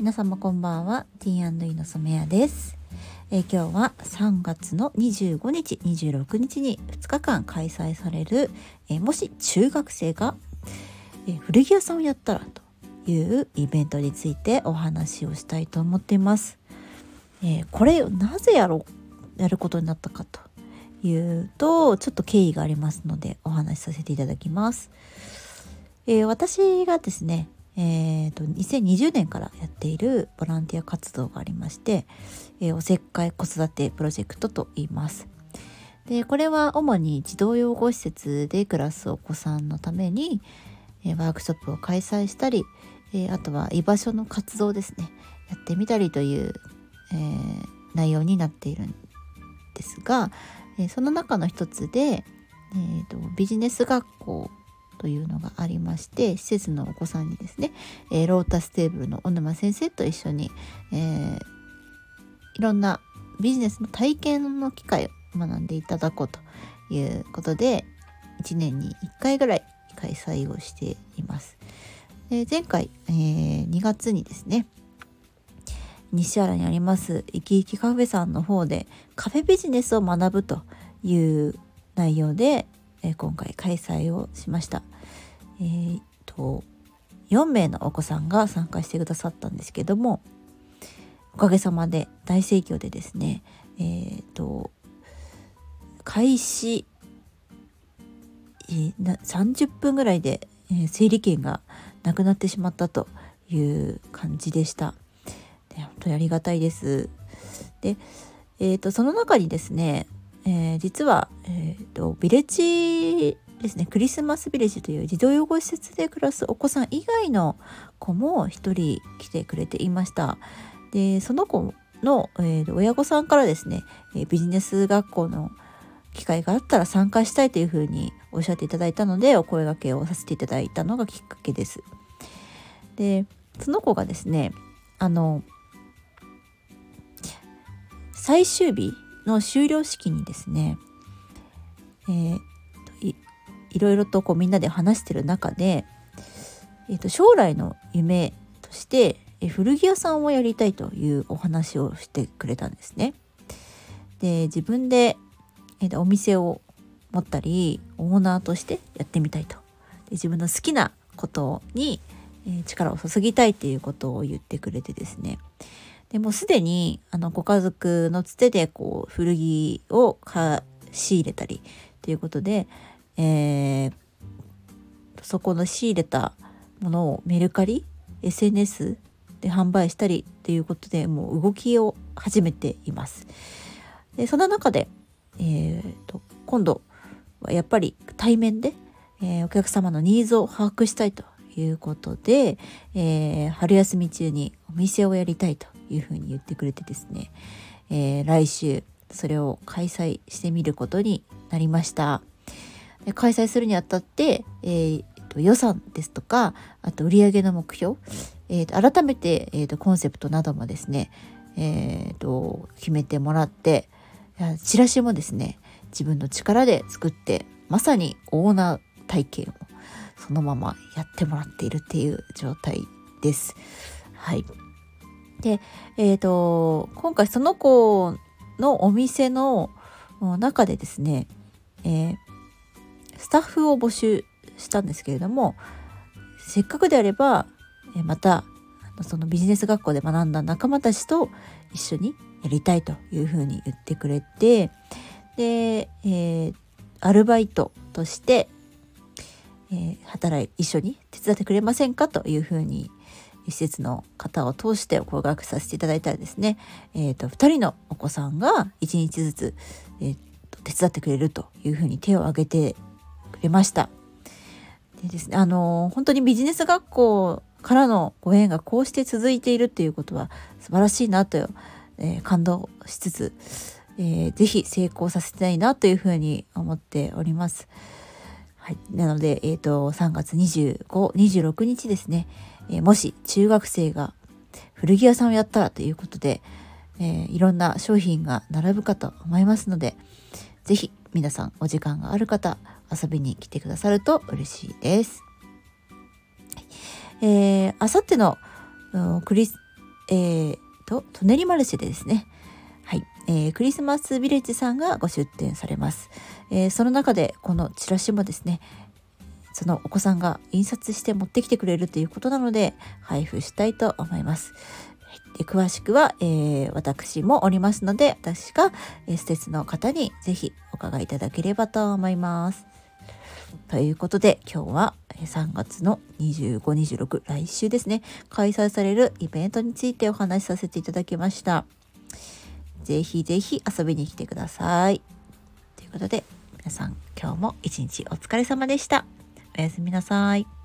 皆様こんばんは。T&E の染谷です、えー、今日は3月の25日26日に2日間開催される、えー、もし中学生が、えー、古着屋さんをやったらというイベントについてお話をしたいと思っています、えこれをなぜやろうやることになったかというとちょっと経緯がありますのでお話しさせていただきます、え私がですねえーと、2020年からやっているボランティア活動がありまして、えー、おせっかい子育てプロジェクトと言います。でこれは主に児童養護施設で暮らすお子さんのために、えー、ワークショップを開催したり、えー、あとは居場所の活動ですねやってみたりという、え、内容になっているんですが、えその中の一つで、えーとビジネス学校というのがありまして施設のお子さんにですね、えー、ロータステーブルの小沼先生と一緒に、えー、いろんなビジネスの体験の機会を学んでいただこうということで1年に1回ぐらい開催をしています。で前回、えー、2月にですね西原にありますいきいきカフェさんの方でカフェビジネスを学ぶという内容で、えー、今回開催をしました。えー、と4名のお子さんが参加してくださったんですけどもおかげさまで大盛況でですねえー、と開始、えー、30分ぐらいで、えー、整理券がなくなってしまったという感じでした。で本当にありがたいです。で、えーとその中にですねえー、実は、えーと、ビレッジですね。クリスマスビレッジという児童養護施設で暮らすお子さん以外の子も一人来てくれていました。でその子の、えー、親御さんからですね、えビジネス学校の機会があったら参加したいというふうにおっしゃっていただいたのでお声がけをさせていただいたのがきっかけです。でその子がですねあの最終日の終了式にですね、えー、いいろいろとこうみんなで話してる中で、えー、と将来の夢として、え古着屋さんをやりたいというお話をしてくれたんですね。で自分で、えー、お店を持ったりオーナーとしてやってみたいと。で自分の好きなことに、え力を注ぎたいっていうことを言ってくれてですねでもすでにあのご家族のつてでこう古着を仕入れたりということで、えー、そこの仕入れたものをメルカリ SNS で販売したりっていうことでもう動きを始めています。でその中で、えーと、今度はやっぱり対面で、えー、お客様のニーズを把握したいということで、えー、春休み中にお店をやりたいというふうに言ってくれてですね、えー、来週それを開催してみることになりました。で開催するにあたって、えー、と予算ですとかあと売上の目標、えー、と改めて、えー、とコンセプトなどもですね、えー、と決めてもらってチラシもですね自分の力で作ってまさにオーナー体験をそのままやってもらっているっていう状態です。はい。で、え、ー、と、今回その子のお店の中でですね、えー、スタッフを募集したんですけれども、せっかくであれば、また、そのビジネス学校で学んだ仲間たちと一緒にやりたいというふうに言ってくれて、で、えー、アルバイトとして、えー、働い一緒に手伝ってくれませんかというふうに施設の方を通してお声掛けさせていただいたらですね、えーと、2人のお子さんが1日ずつ、えーと、手伝ってくれるというふうに手を挙げてくれました。でですね、あの本当にビジネス学校からのご縁がこうして続いているっていうことは素晴らしいなと、えー、感動しつつ、えー、ぜひ成功させたいなというふうに思っております。はい、なので、えーと、3月25、26日ですね、えー、もし中学生が古着屋さんをやったらということで、えー、いろんな商品が並ぶかと思いますので、是非皆さんお時間がある方遊びに来てくださると嬉しいです。えー、あさってのクリスえー、と、トネリマルシェでですね、えー、クリスマスビレッジさんがご出店されます。えー、その中でこのチラシもですね、そのお子さんが印刷して持ってきてくれるということなので配布したいと思います。で詳しくは、えー、私もおりますので私が、え、施設の方にぜひお伺いいただければと思います。ということで今日は3月の2526来週ですね開催されるイベントについてお話しさせていただきました。ぜひぜひ遊びに来てください。ということで皆さん今日も一日お疲れ様でした。おやすみなさい。